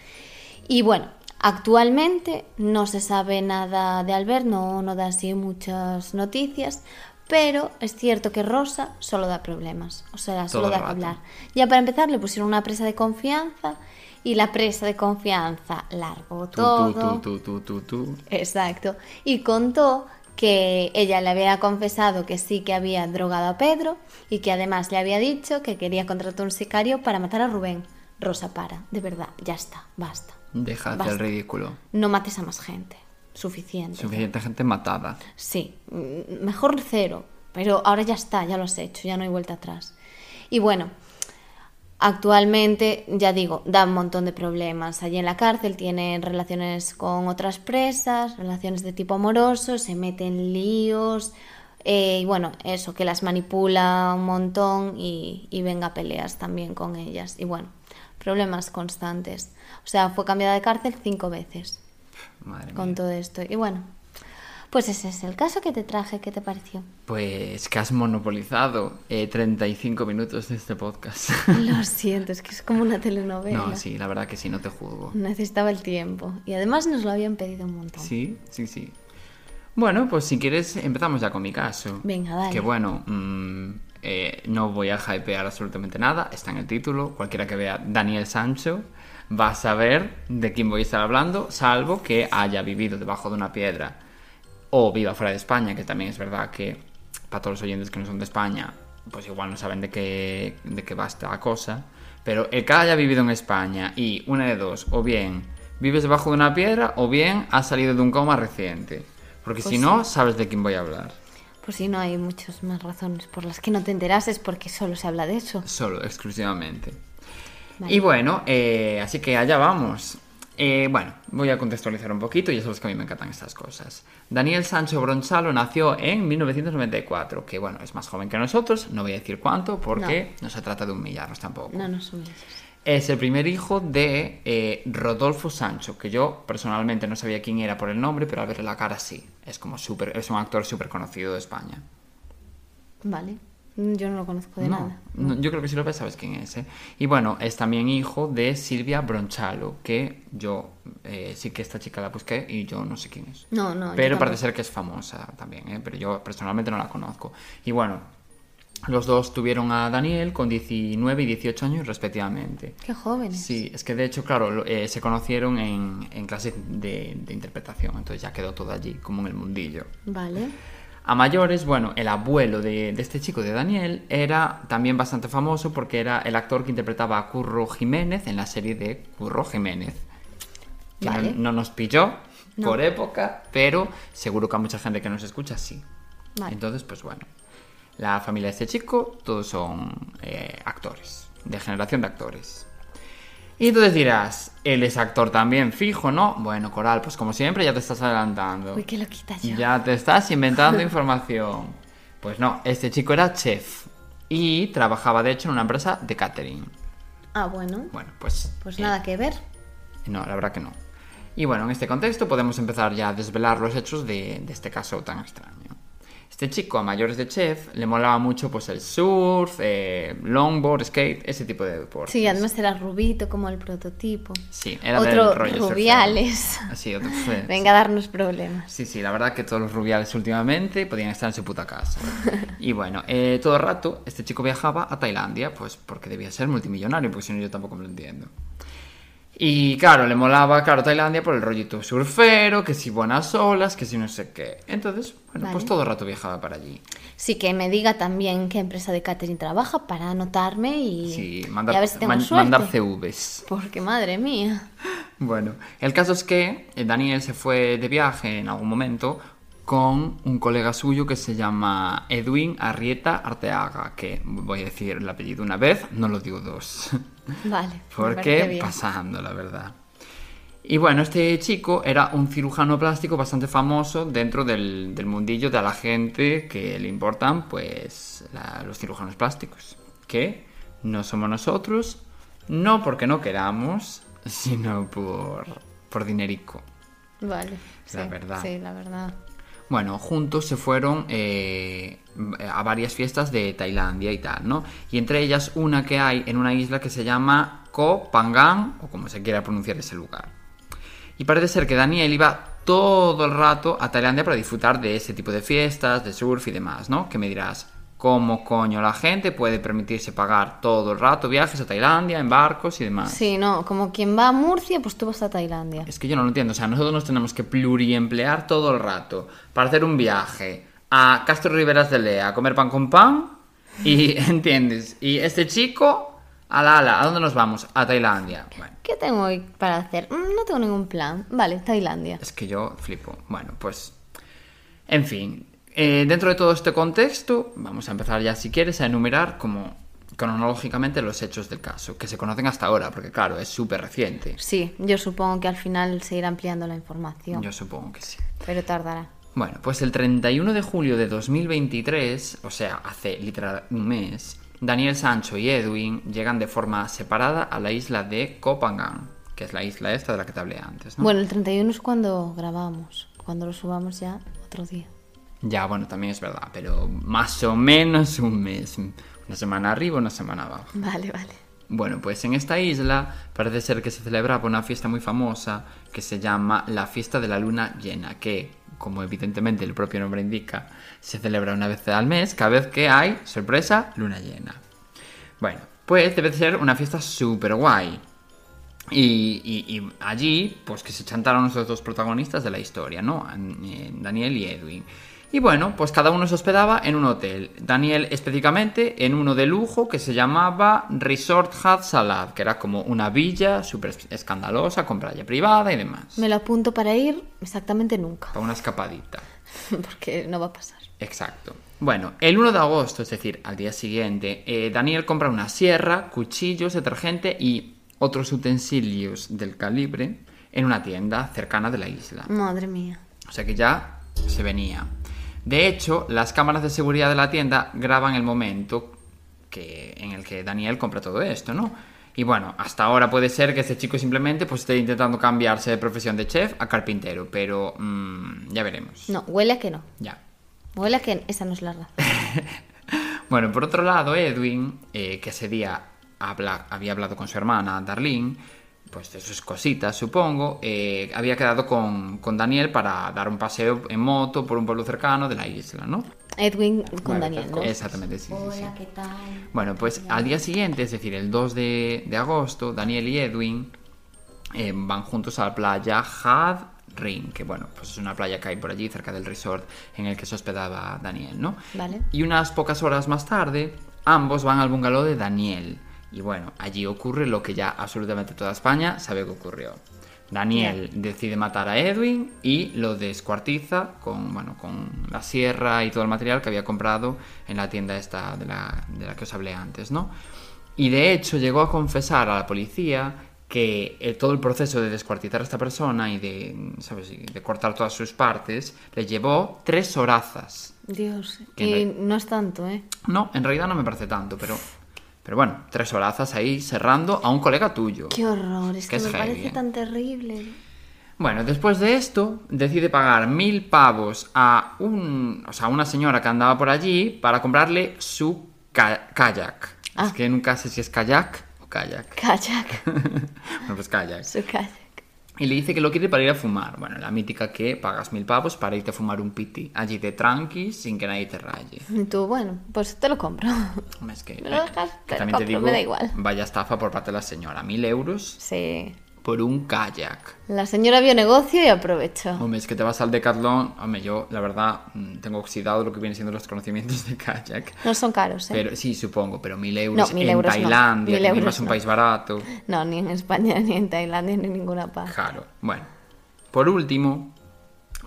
Y bueno, actualmente no se sabe nada de Albert, no, no da así muchas noticias, pero es cierto que Rosa solo da problemas, o sea, solo Todo da que hablar. Ya para empezar le pusieron una presa de confianza y la presa de confianza largó todo. tú, tú, tú, tú, tú, tú. Exacto. Y contó que ella le había confesado que sí que había drogado a Pedro y que además le había dicho que quería contratar un sicario para matar a Rubén. Rosa, para, de verdad, ya está, basta. Deja de hacer ridículo. No mates a más gente. Suficiente. Suficiente gente matada. Sí, mm, mejor cero, pero ahora ya está, ya lo has hecho, ya no hay vuelta atrás. Y bueno, actualmente, ya digo, da un montón de problemas. Allí en la cárcel tiene relaciones con otras presas, relaciones de tipo amoroso, se mete en líos. eh, y bueno, eso, que las manipula un montón y, y venga a peleas también con ellas. Y bueno, problemas constantes. O sea, fue cambiada de cárcel cinco veces Madre con mía. todo esto. Y bueno, pues ese es el caso que te traje. ¿Qué te pareció? Pues que has monopolizado eh, 35 minutos de este podcast. (laughs) Lo siento, es que es como una telenovela. no, sí, la verdad que sí, no te juzgo. Necesitaba el tiempo. Y además nos lo habían pedido un montón. Sí, sí, sí. Bueno, pues si quieres empezamos ya con mi caso. Venga, dale. Que bueno, mm, eh, no voy a hypear absolutamente nada, está en el título, cualquiera que vea Daniel Sancho va a saber de quién voy a estar hablando, salvo que haya vivido debajo de una piedra o viva fuera de España, que también es verdad que para todos los oyentes que no son de España, pues igual no saben de qué, de qué va esta cosa, pero el que haya vivido en España y una de dos, o bien vives debajo de una piedra o bien has salido de un coma reciente, porque Pues si no, sabes de quién voy a hablar. Pues si no hay muchas más razones por las que no te enterases porque solo se habla de eso. Solo, exclusivamente. Vale. Y bueno, eh, así que allá vamos. Eh, bueno, voy a contextualizar un poquito, ya sabes que a mí me encantan estas cosas. Daniel Sancho Bronchalo nació en 1994, que bueno, es más joven que nosotros, no voy a decir cuánto, porque no, se trata de humillarnos tampoco. No nos humilles. Es el primer hijo de eh, Rodolfo Sancho, que yo personalmente no sabía quién era por el nombre, pero al verle la cara sí. Es como súper, es un actor súper conocido de España. Vale. Yo no lo conozco de No, nada. no, yo creo que si lo ves sabes quién es. ¿eh? Y bueno, es también hijo de Silvia Bronchalo, que yo eh, sí que esta chica la busqué y yo no sé quién es. No, no. Pero parece ser que es famosa también, ¿eh? pero yo personalmente no la conozco. Y bueno, los dos tuvieron a Daniel con 19 y 18 años respectivamente. Qué jóvenes. Sí, es que de hecho, claro, eh, se conocieron en, en clase de, de interpretación, entonces ya quedó todo allí, como en el mundillo. Vale. A mayores, bueno, el abuelo de, de este chico, de Daniel, era también bastante famoso porque era el actor que interpretaba a Curro Jiménez en la serie de Curro Jiménez. Que no- Vale. no, nos pilló No. por época, pero seguro que a mucha gente que nos escucha sí. Vale. Entonces, pues bueno, la familia de este chico, todos son eh, actores, de generación de actores. Y entonces dirás, él es actor también fijo, ¿no? Bueno, Coral, pues como siempre ya te estás adelantando. Uy, que lo quitas ya. Ya te estás inventando (laughs) información. Pues no, este chico era chef y trabajaba de hecho en una empresa de catering. Ah, bueno. Bueno, pues... Pues eh, nada que ver. No, la verdad que no. Y bueno, en este contexto podemos empezar ya a desvelar los hechos de, de este caso tan extraño. Este chico a mayores de chef le molaba mucho pues el surf, eh, longboard, skate, ese tipo de deportes. Sí, además era rubito como el prototipo. Sí, era Otro del rollo rubiales. Así, otro (laughs) Venga a darnos problemas. Sí, sí, la verdad que todos los rubiales últimamente podían estar en su puta casa. (laughs) Y bueno, eh, todo el rato este chico viajaba a Tailandia, pues porque debía ser multimillonario, porque si no yo tampoco me lo entiendo. Y claro, le molaba, claro, Tailandia por el rollito surfero, que si buenas olas, que si no sé qué. Entonces, bueno, Vale. pues todo el rato viajaba para allí. Sí, que me diga también qué empresa de catering trabaja para anotarme y, Sí, y a ver si tengo man- suerte. mandar CVs. Porque madre mía. Bueno, el caso es que eh, Daniel se fue de viaje en algún momento con un colega suyo que se llama Edwin Arrieta Arteaga, que voy a decir el apellido una vez, no lo digo dos. (laughs) Vale. Porque pasando, la verdad. Y bueno, este chico era un cirujano plástico bastante famoso dentro del, del mundillo de a la gente que le importan, pues, la- los cirujanos plásticos. Que no somos nosotros, no porque no queramos, sino por, por dinerico. Vale. La sí, verdad. Sí, la verdad. Bueno, juntos se fueron eh, a varias fiestas de Tailandia y tal, ¿no? Y entre ellas una que hay en una isla que se llama Koh Phangan, o como se quiera pronunciar ese lugar. Y parece ser que Daniel iba todo el rato a Tailandia para disfrutar de ese tipo de fiestas, de surf y demás, ¿no? Que me dirás, ¿cómo coño la gente puede permitirse pagar todo el rato viajes a Tailandia en barcos y demás? Sí, no, como quien va a Murcia, pues tú vas a Tailandia. Es que yo no lo entiendo. O sea, nosotros nos tenemos que pluriemplear todo el rato para hacer un viaje a Castro Riveras de Lea a comer pan con pan. Y, (laughs) ¿entiendes? Y este chico, ala, ala, ¿a dónde nos vamos? A Tailandia. Bueno, ¿Qué tengo hoy para hacer? Mm, No tengo ningún plan. Vale, Tailandia. es que yo flipo. Bueno, pues. En fin. Eh, dentro de todo este contexto, vamos a empezar ya, si quieres, a enumerar como cronológicamente los hechos del caso, que se conocen hasta ahora, porque claro, es súper reciente. Sí, yo supongo que al final se irá ampliando la información. Yo supongo que sí. Pero tardará. Bueno, pues el 31 de julio de 2023, o sea, hace literal un mes, Daniel Sancho y Edwin llegan de forma separada a la isla de Koh Phangan, que es la isla esta de la que te hablé antes, ¿no? Bueno, el 31 es cuando grabamos. Cuando lo subamos ya, otro día. Ya, bueno, también es verdad, pero más o menos un mes. Una semana arriba, una semana abajo. Vale, vale. Bueno, pues en esta isla parece ser que se celebraba una fiesta muy famosa que se llama la fiesta de la luna llena, que como evidentemente el propio nombre indica, se celebra una vez al mes, cada vez que hay, sorpresa, luna llena. Bueno, pues debe de ser una fiesta súper guay. Y, y- y allí, pues que se chantaron los dos protagonistas de la historia, ¿no? En Daniel y Edwin. Y bueno, pues cada uno se hospedaba en un hotel. Daniel específicamente en uno de lujo que se llamaba Resort Had Salad, que era como una villa súper escandalosa, con playa privada y demás. Me lo apunto para ir exactamente nunca, Para una escapadita. (laughs) porque no va a pasar. Exacto. Bueno, el 1 de agosto, es decir, al día siguiente, eh, Daniel compra una sierra, cuchillos, detergente y otros utensilios del calibre en una tienda cercana de la isla. Madre mía. O sea que ya se venía. De hecho, las cámaras de seguridad de la tienda graban el momento que, en el que Daniel compra todo esto, ¿no? Y bueno, hasta ahora puede ser que este chico simplemente pues, esté intentando cambiarse de profesión de chef a carpintero, pero mm, ya veremos. No, huele a que no. Ya. Huele a que esa no es la razón. (laughs) Bueno, por otro lado, Edwin, eh, que ese día habla- había hablado con su hermana, Darlene, pues de sus cositas, supongo, eh, había quedado con, con Daniel para dar un paseo en moto por un pueblo cercano de la isla, ¿no? Edwin con Bueno, Daniel, ¿no? Exactamente, sí, sí, sí. Hola, ¿qué tal? Bueno, pues al día siguiente, es decir, el 2 de, de agosto, Daniel y Edwin eh, van juntos a la playa Had Ring, que bueno, pues es una playa que hay por allí cerca del resort en el que se hospedaba Daniel, ¿no? Vale. Y unas pocas horas más tarde, ambos van al bungalow de Daniel. Y bueno, allí ocurre lo que ya absolutamente toda España sabe que ocurrió. Daniel decide matar a Edwin y lo descuartiza con, bueno, con la sierra y todo el material que había comprado en la tienda esta de la, de la que os hablé antes, ¿no? Y de hecho llegó a confesar a la policía que eh, todo el proceso de descuartizar a esta persona y de, ¿sabes? de cortar todas sus partes le llevó tres horazas. Dios. Que Y no es tanto, ¿eh? No, en realidad no me parece tanto, pero, pero bueno, tres horazas ahí cerrando a un colega tuyo. Qué horror, es Que es me heavy, parece ¿eh? tan terrible. Bueno, después de esto, decide pagar mil pavos a, un, o sea, a una señora que andaba por allí para comprarle su ca- kayak. Ah. Es que nunca sé si es kayak o kayak. Kayak. (laughs) bueno, pues kayak. Su kayak. Y le dice que lo quiere para ir a fumar. Bueno, la mítica que pagas mil pavos para irte a fumar un piti. Allí de tranqui, sin que nadie te raye. Y tú, bueno, pues te lo compro. Es que, ¿Me lo dejas? que Te lo también te digo, me da igual. vaya estafa por parte de la señora. Mil euros Sí. Por un kayak. La señora vio negocio y aprovechó. Hombre, es que te vas al Decathlon. Hombre, yo, la verdad, mm, tengo oxidado lo que vienen siendo los conocimientos de kayak. No son caros, ¿eh? Pero sí, supongo, pero mil euros No, mil en euros no. Tailandia, Mil que encima euros es un no. país barato. No, ni en España, ni en Tailandia, ni en ninguna parte. Claro. Bueno, por último,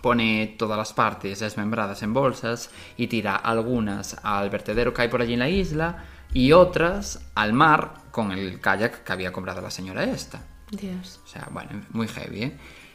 pone todas las partes desmembradas en bolsas y tira algunas al vertedero que hay por allí en la isla y otras al mar con el kayak que había comprado la señora esta. Dios. O sea, bueno, muy heavy, ¿eh?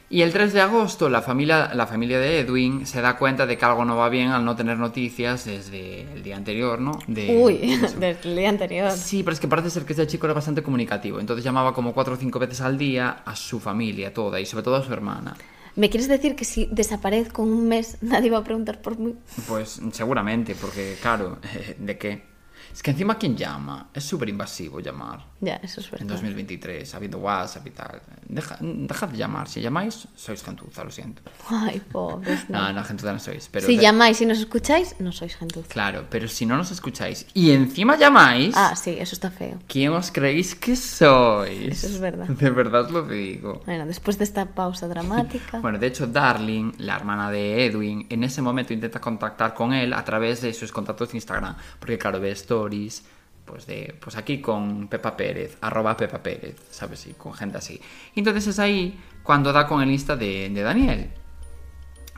Y el 3 de agosto la familia, la familia de Edwin se da cuenta de que algo no va bien al no tener noticias desde el día anterior, ¿no? De- Uy, de desde el día anterior. Sí, pero es que parece ser que este chico era bastante comunicativo. Entonces llamaba como cuatro o cinco veces al día a su familia toda y sobre todo a su hermana. ¿Me quieres decir que si desaparezco un mes (laughs) nadie va a preguntar por mí? Pues seguramente, porque claro, (laughs) ¿de qué? Es que encima ¿quién llama? Es súper invasivo llamar. Ya, eso es En verdad. 2023, habiendo WhatsApp y tal. Deja- dejad de llamar. Si llamáis, sois gentuza, lo siento. Ay, pobres. (laughs) No. No, no, gentuza no sois. Pero si de- llamáis y nos escucháis, no sois gentuza. Claro, pero si no nos escucháis y encima llamáis, Ah, sí, eso está feo. ¿quién os creéis que sois? Eso es verdad. De verdad lo digo. Bueno, después de esta pausa dramática. (laughs) Bueno, de hecho, Darling, la hermana de Edwin, en ese momento intenta contactar con él a través de sus contactos de Instagram. Porque, claro, ve stories, pues de, pues aquí con Pepa Pérez, arroba Pepa Pérez, ¿sabes? Y con gente así. Y entonces es ahí cuando da con el Insta de, de Daniel.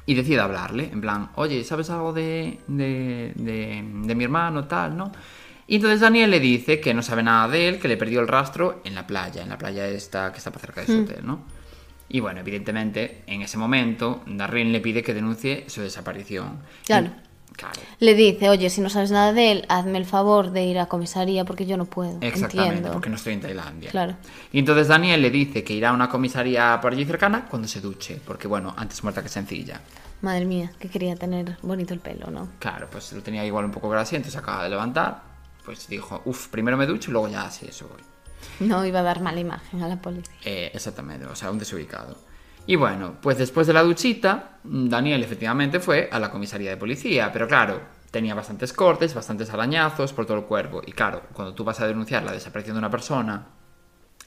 Y decide hablarle, en plan, oye, ¿sabes algo de, de, de, de mi hermano, tal, no? Y entonces Daniel le dice que no sabe nada de él, que le perdió el rastro en la playa, en la playa esta que está cerca de su hotel, ¿no? Y bueno, evidentemente, en ese momento, Darlene le pide que denuncie su desaparición. Claro. Claro. Le dice, oye, si no sabes nada de él, hazme el favor de ir a comisaría porque yo no puedo. Exactamente, Entiendo. porque no estoy en Tailandia. Claro. Y entonces Daniel le dice que irá a una comisaría por allí cercana cuando se duche, porque bueno, antes muerta que sencilla. Madre mía, que quería tener bonito el pelo, ¿no? Claro, pues lo tenía igual un poco grasiento, se acaba de levantar, pues dijo, uff, primero me ducho y luego ya sí, eso voy. No iba a dar mala imagen a la policía. Eh, exactamente, o sea, un desubicado. Y bueno, pues después de la duchita, Daniel efectivamente fue a la comisaría de policía, pero claro, tenía bastantes cortes, bastantes arañazos por todo el cuerpo. Y claro, cuando tú vas a denunciar la desaparición de una persona,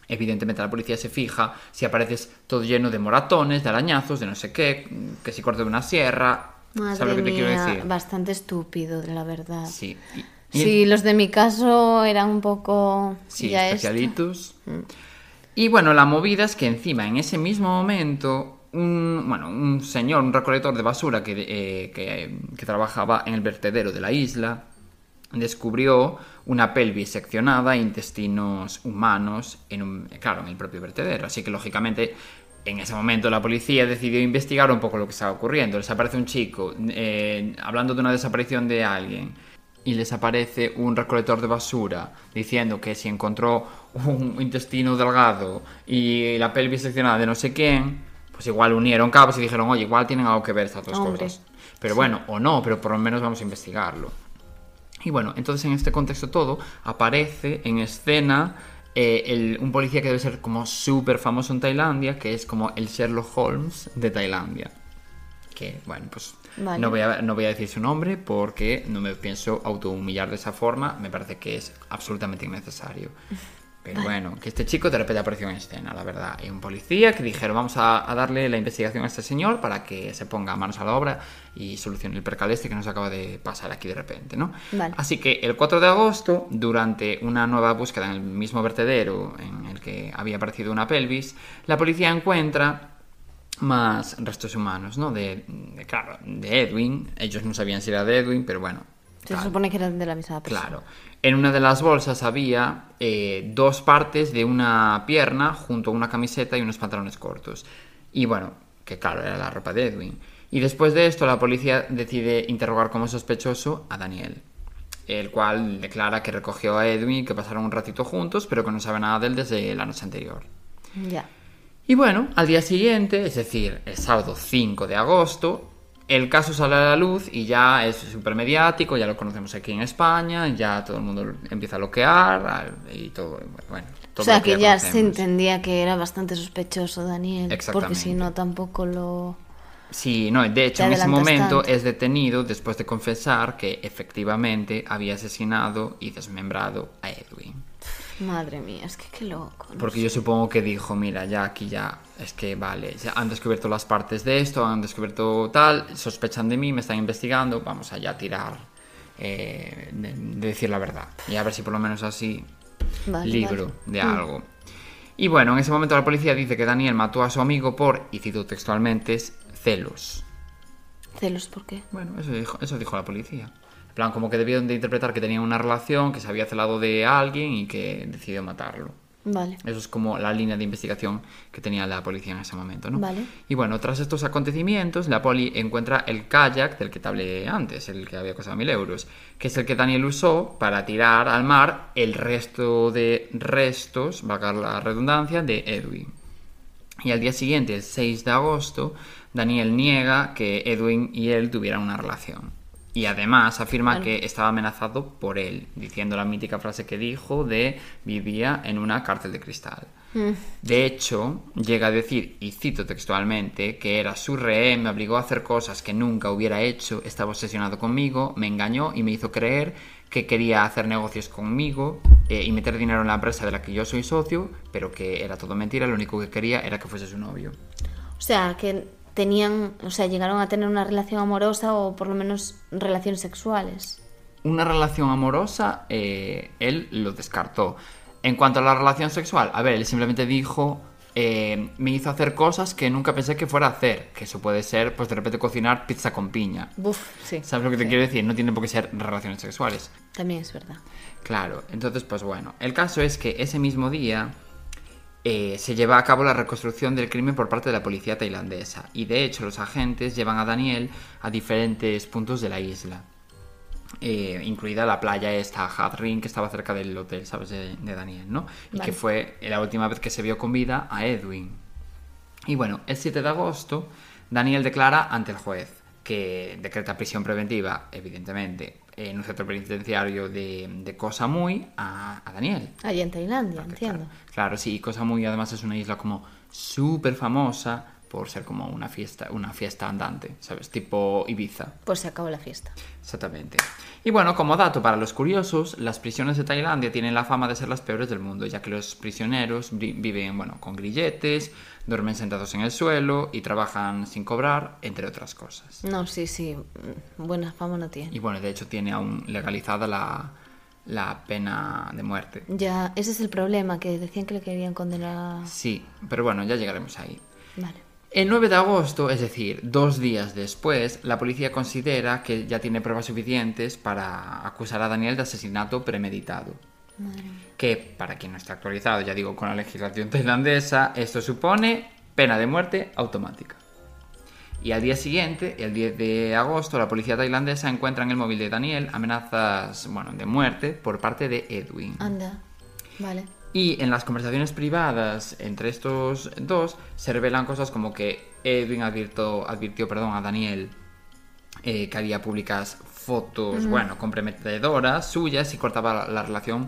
evidentemente la policía se fija si apareces todo lleno de moratones, de arañazos, de no sé qué, que si corte de una sierra. Madre ¿Sabes lo que te quiero decir? bastante estúpido, la verdad. Sí. Y- y- Sí, los de mi caso eran un poco... Sí, ya especialitos. Y bueno, la movida es que encima, en ese mismo momento, un, bueno, un señor, un recolector de basura que, eh, que, que trabajaba en el vertedero de la isla, descubrió una pelvis seccionada e intestinos humanos en un, claro, en el propio vertedero. Así que, lógicamente, en ese momento la policía decidió investigar un poco lo que estaba ocurriendo. Les aparece un chico eh, hablando de una desaparición de alguien y les aparece un recolector de basura diciendo que si encontró un intestino delgado y la pelvis seccionada de no sé quién, pues igual unieron cabos y dijeron, oye, igual tienen algo que ver estas dos Hombre, cosas. Pero bueno, o no, pero por lo menos vamos a investigarlo. Y bueno, entonces en este contexto todo aparece en escena eh, el- un policía que debe ser como súper famoso en Tailandia, que es como el Sherlock Holmes de Tailandia. Que bueno, pues Vale. no, voy a, no voy a decir su nombre porque no me pienso autohumillar de esa forma, me parece que es absolutamente innecesario. (laughs) Pero bueno, que este chico de repente apareció en escena, la verdad. Y un policía que dijeron, vamos a, a darle la investigación a este señor para que se ponga manos a la obra y solucione el percal este que nos acaba de pasar aquí de repente, ¿no? Vale. Así que el 4 de agosto, durante una nueva búsqueda en el mismo vertedero en el que había aparecido una pelvis, la policía encuentra más restos humanos, ¿no? De, de- claro, de Edwin. Ellos no sabían si era de Edwin, pero bueno. Se supone que eran de la misma persona. Claro. En una de las bolsas había eh, dos partes de una pierna junto a una camiseta y unos pantalones cortos. Y bueno, que claro, era la ropa de Edwin. Y después de esto, la policía decide interrogar como sospechoso a Daniel, el cual declara que recogió a Edwin, que pasaron un ratito juntos, pero que no sabe nada de él desde la noche anterior. Ya. Y bueno, al día siguiente, es decir, el sábado 5 de agosto, el caso sale a la luz y ya es súper mediático, ya lo conocemos aquí en España, ya todo el mundo empieza a loquear a- y todo, bueno, todo O sea lo que ya se entendía que era bastante sospechoso Daniel. Porque si no, tampoco lo... Sí, no, de hecho en ese momento tanto. es detenido después de confesar que efectivamente había asesinado y desmembrado a Edwin. Madre mía, es que qué loco. ¿no? Porque yo supongo que dijo, mira, ya aquí ya, es que vale, ya han descubierto las partes de esto, han descubierto tal, sospechan de mí, me están investigando, vamos allá a tirar, eh, de, de decir la verdad. Y a ver si por lo menos así Vale, libro vale. de Mm. algo. Y bueno, en ese momento la policía dice que Daniel mató a su amigo por, y cito textualmente, celos. ¿Celos por qué? Bueno, eso dijo, eso dijo la policía. Plan, como que debieron de interpretar que tenían una relación, que se había celado de alguien y que decidió matarlo. Vale. Eso es como la línea de investigación que tenía la policía en ese momento, ¿no? Vale. Y bueno, tras estos acontecimientos, la poli encuentra el kayak del que te hablé antes, el que había costado mil euros, que es el que Daniel usó para tirar al mar el resto de restos, valga la redundancia, de Edwin. Y al día siguiente, el 6 de agosto, Daniel niega que Edwin y él tuvieran una relación. Y además afirma que estaba amenazado por él, diciendo la mítica frase que dijo de vivía en una cárcel de cristal. Mm. De hecho, llega a decir, y cito textualmente, que era su rehén, me obligó a hacer cosas que nunca hubiera hecho, estaba obsesionado conmigo, me engañó y me hizo creer que quería hacer negocios conmigo eh, y meter dinero en la empresa de la que yo soy socio, pero que era todo mentira, lo único que quería era que fuese su novio. O sea, que tenían, o sea, llegaron a tener una relación amorosa o por lo menos relaciones sexuales. Una relación amorosa, eh, él lo descartó. En cuanto a la relación sexual, a ver, él simplemente dijo, eh, me hizo hacer cosas que nunca pensé que fuera a hacer, que eso puede ser, pues de repente cocinar pizza con piña. Buf, sí. ¿Sabes lo que te Sí. quiero decir? No tiene por qué ser relaciones sexuales. También es verdad. Claro, entonces pues bueno, el caso es que ese mismo día eh, se lleva a cabo la reconstrucción del crimen por parte de la policía tailandesa y de hecho los agentes llevan a Daniel a diferentes puntos de la isla. Eh, incluida la playa esta Hat Ring que estaba cerca del hotel, ¿sabes? De, de Daniel, ¿no? Y Vale. que fue la última vez que se vio con vida a Edwin. Y bueno, el 7 de agosto, Daniel declara ante el juez que decreta prisión preventiva, evidentemente, en un centro penitenciario de, de Koh Samui a, a Daniel. Allí en Tailandia, Porque, entiendo. Claro, claro, sí, y Koh Samui además es una isla como súper famosa por ser como una fiesta, una fiesta andante, ¿sabes? Tipo Ibiza. Pues se acabó la fiesta. Exactamente. Y bueno, como dato para los curiosos, las prisiones de Tailandia tienen la fama de ser las peores del mundo, ya que los prisioneros vi- viven, bueno, con grilletes, duermen sentados en el suelo y trabajan sin cobrar, entre otras cosas. No, sí, sí. mm, Buena fama no tiene. Y bueno, de hecho tiene aún legalizada la, la pena de muerte. Ya, ese es el problema, que decían que le querían condenar. Sí, pero bueno, ya llegaremos ahí. Vale. El 9 de agosto, es decir, dos días después, la policía considera que ya tiene pruebas suficientes para acusar a Daniel de asesinato premeditado. Que, para quien no está actualizado, ya digo, con la legislación tailandesa, esto supone pena de muerte automática. Y al día siguiente, el 10 de agosto, la policía tailandesa encuentra en el móvil de Daniel amenazas, bueno, de muerte por parte de Edwin. Anda. Vale. Y en las conversaciones privadas entre estos dos se revelan cosas como que Edwin advirtió, advirtió perdón, a Daniel eh, que haría públicas fotos, bueno, comprometedoras suyas y cortaba la, la relación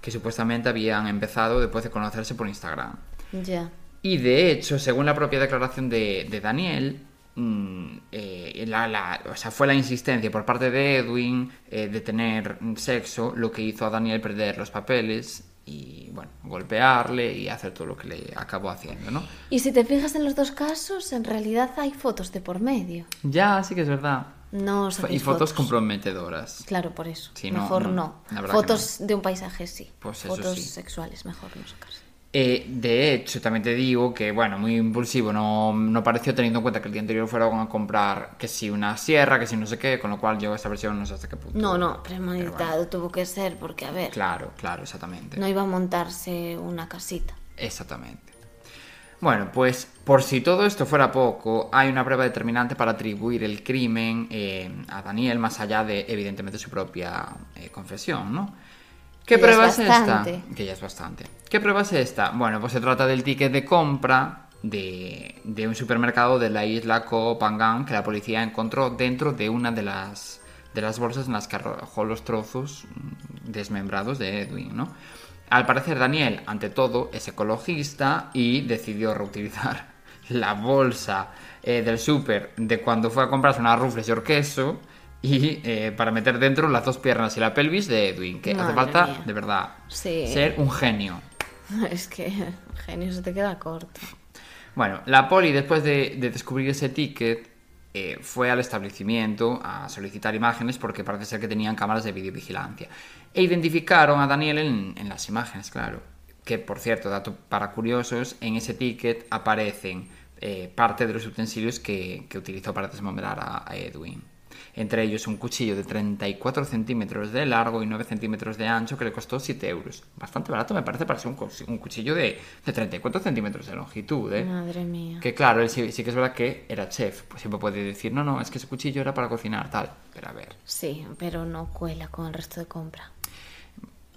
que supuestamente habían empezado después de conocerse por Instagram. Ya. Y de hecho, según la propia declaración de, de Daniel, mm, eh, la- la- o sea, fue la insistencia por parte de Edwin eh, de tener sexo lo que hizo a Daniel perder los papeles y, bueno, golpearle y hacer todo lo que le acabó haciendo, ¿no? Y si te fijas en los dos casos, en realidad hay fotos de por medio. Ya, sí que es verdad. No Y hacéis fotos comprometedoras. Claro, por eso. Sí, mejor no, Fotos de un paisaje sí. Pues eso fotos sí. sexuales, mejor no sacarse. Eh, de hecho, también te digo que, bueno, muy impulsivo, no, no pareció teniendo en cuenta que el día anterior fueron a comprar que si una sierra, que si no sé qué, con lo cual yo esta versión no sé hasta qué punto. No, no, premeditado bueno, tuvo que ser, porque a ver, Claro, claro, exactamente. no iba a montarse una casita. Exactamente. Bueno, pues por si todo esto fuera poco, hay una prueba determinante para atribuir el crimen eh, a Daniel más allá de, evidentemente, su propia eh, confesión, ¿no? ¿Qué Que prueba es bastante. esta? Que ya es bastante. ¿Qué prueba es esta? Bueno, pues se trata del ticket de compra de, de un supermercado de la isla Koh Phangan que la policía encontró dentro de una de las, de las bolsas en las que arrojó los trozos desmembrados de Edwin, ¿no? Al parecer Daniel, ante todo, es ecologista y decidió reutilizar (laughs) la bolsa eh, del súper de cuando fue a comprarse unas rufles y queso y eh, para meter dentro las dos piernas y la pelvis de Edwin, que hace falta, mía. de verdad, Sí. ser un genio. (laughs) Es que, genio, se te queda corto. Bueno, la poli, después de, de descubrir ese ticket, eh, fue al establecimiento a solicitar imágenes porque parece ser que tenían cámaras de videovigilancia. E identificaron a Daniel en, en las imágenes, claro. Que, por cierto, dato para curiosos, en ese ticket aparecen eh, parte de los utensilios que, que utilizó para desmembrar a, a Edwin. Entre ellos un cuchillo de 34 centímetros de largo y 9 centímetros de ancho que le costó 7 euros. Bastante barato me parece para ser un, cuchillo de, de 34 centímetros de longitud, ¿eh? Madre mía. Que claro, él sí, sí que es verdad que era chef. Pues siempre puede decir, no, no, es que ese cuchillo era para cocinar, tal. Pero a ver. Sí, pero no cuela con el resto de compra.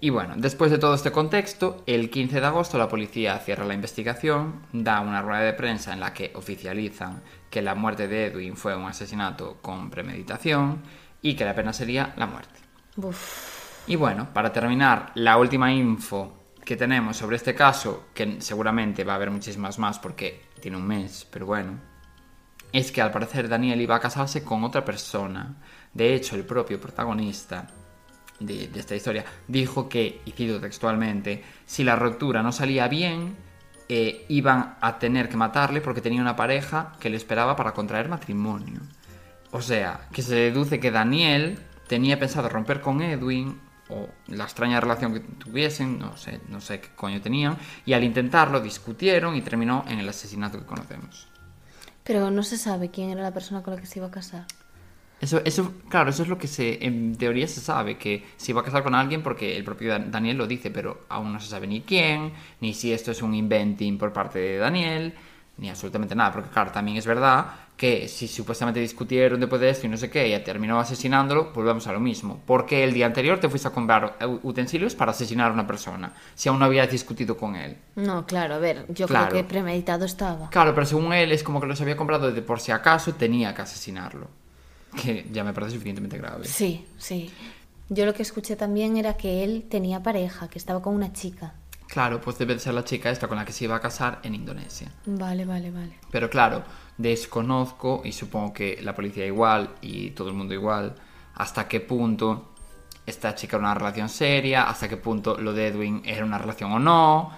Y bueno, después de todo este contexto, el 15 de agosto la policía cierra la investigación, da una rueda de prensa en la que oficializan que la muerte de Edwin fue un asesinato con premeditación y que la pena sería la muerte. Uf, Y bueno, para terminar, la última info que tenemos sobre este caso, que seguramente va a haber muchísimas más porque tiene un mes, pero bueno, es que al parecer Daniel iba a casarse con otra persona. De hecho, el propio protagonista de, de esta historia dijo que, y cito textualmente, si la ruptura no salía bien, eh, iban a tener que matarle porque tenía una pareja que le esperaba para contraer matrimonio. O sea, que se deduce que Daniel tenía pensado romper con Edwin o la extraña relación que tuviesen, no sé, no sé qué coño tenían, y al intentarlo discutieron y terminó en el asesinato que conocemos. pero no se sabe quién era la persona con la que se iba a casar. Eso, eso, claro, eso es lo que se, en teoría se sabe, que se iba a casar con alguien porque el propio Dan- Daniel lo dice, pero aún no se sabe ni quién, ni si esto es un inventing por parte de Daniel, ni absolutamente nada, porque claro, también es verdad que si supuestamente discutieron después de esto y no sé qué, y terminó asesinándolo, volvemos a lo mismo. Porque el día anterior te fuiste a comprar utensilios para asesinar a una persona, si aún no habías discutido con él. No, claro, a ver, yo Claro. creo que premeditado estaba. Claro, pero según él es como que los había comprado de por si acaso tenía que asesinarlo. Que ya me parece suficientemente grave. Sí, sí. Yo lo que escuché también era que él tenía pareja, que estaba con una chica. Claro, pues debe de ser la chica esta con la que se iba a casar en Indonesia. Vale, vale, vale. Pero claro, desconozco, y supongo que la policía igual y todo el mundo igual, hasta qué punto esta chica era una relación seria, hasta qué punto lo de Edwin era una relación o no.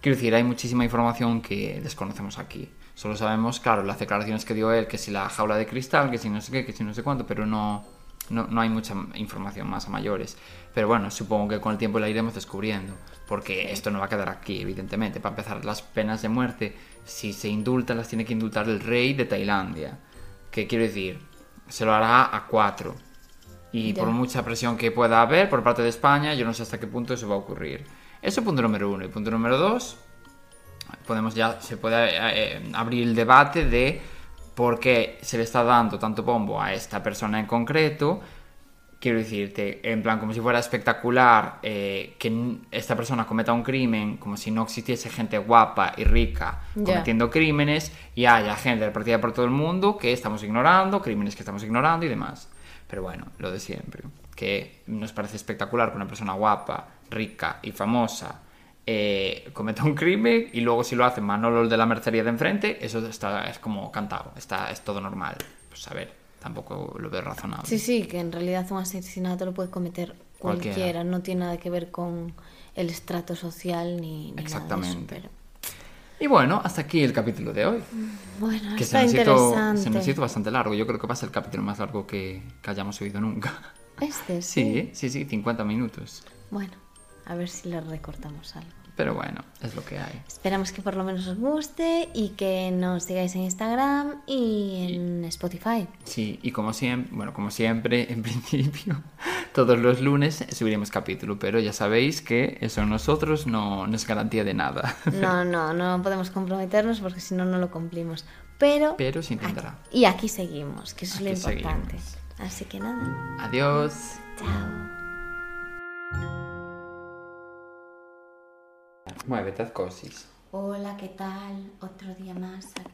Quiero decir, hay muchísima información que desconocemos aquí. Solo sabemos, claro, las declaraciones que dio él, que si la jaula de cristal, que si no sé qué, que si no sé cuánto, pero no, no, no hay mucha información más a mayores. Pero bueno, supongo que con el tiempo la iremos descubriendo, porque esto no va a quedar aquí, evidentemente. Para empezar, las penas de muerte, si se indultan, las tiene que indultar el rey de Tailandia. ¿Qué quiero decir? Se lo hará a cuatro. Y Ya. por mucha presión que pueda haber por parte de España, yo no sé hasta qué punto eso va a ocurrir. Eso punto número uno. Y punto número dos, podemos ya, se puede eh, abrir el debate de por qué se le está dando tanto bombo a esta persona en concreto. Quiero decirte, en plan, como si fuera espectacular eh, que esta persona cometa un crimen, como si no existiese gente guapa y rica cometiendo crímenes y haya gente repartida por todo el mundo que estamos ignorando, crímenes que estamos ignorando y demás. Pero bueno, lo de siempre, que nos parece espectacular que una persona guapa, rica y famosa eh, cometa un crimen y luego si lo hace Manolo el de la mercería de enfrente, eso está, es como cantado, está, es todo normal. Pues a ver, tampoco lo veo razonable. Sí, sí, que en realidad un asesinato lo puede cometer Cualquiera. cualquiera, no tiene nada que ver con el estrato social ni, ni Exactamente. nada de eso. Y bueno, hasta aquí el capítulo de hoy. Pero, bueno, Que se está nos, hizo, interesante. se nos hizo bastante largo. Yo creo que va a ser el capítulo más largo que, que hayamos oído nunca. Este, (laughs) sí. Sí, sí, sí, 50 minutos. Bueno, a ver si le recortamos algo. Pero bueno, es lo que hay. Esperamos que por lo menos os guste y que nos sigáis en Instagram y en Spotify. Sí, y como siempre, bueno, como siempre, (laughs) en principio, todos los lunes subiremos capítulo, pero ya sabéis que eso nosotros no, no es garantía de nada. No, no, no podemos comprometernos porque si no, no lo cumplimos. Pero, Pero se intentará. aquí- y aquí seguimos, que eso es lo importante. seguimos. Así que nada, Adiós. chao. Muévete, haz cosis. Hola, ¿qué tal? Otro día más aquí.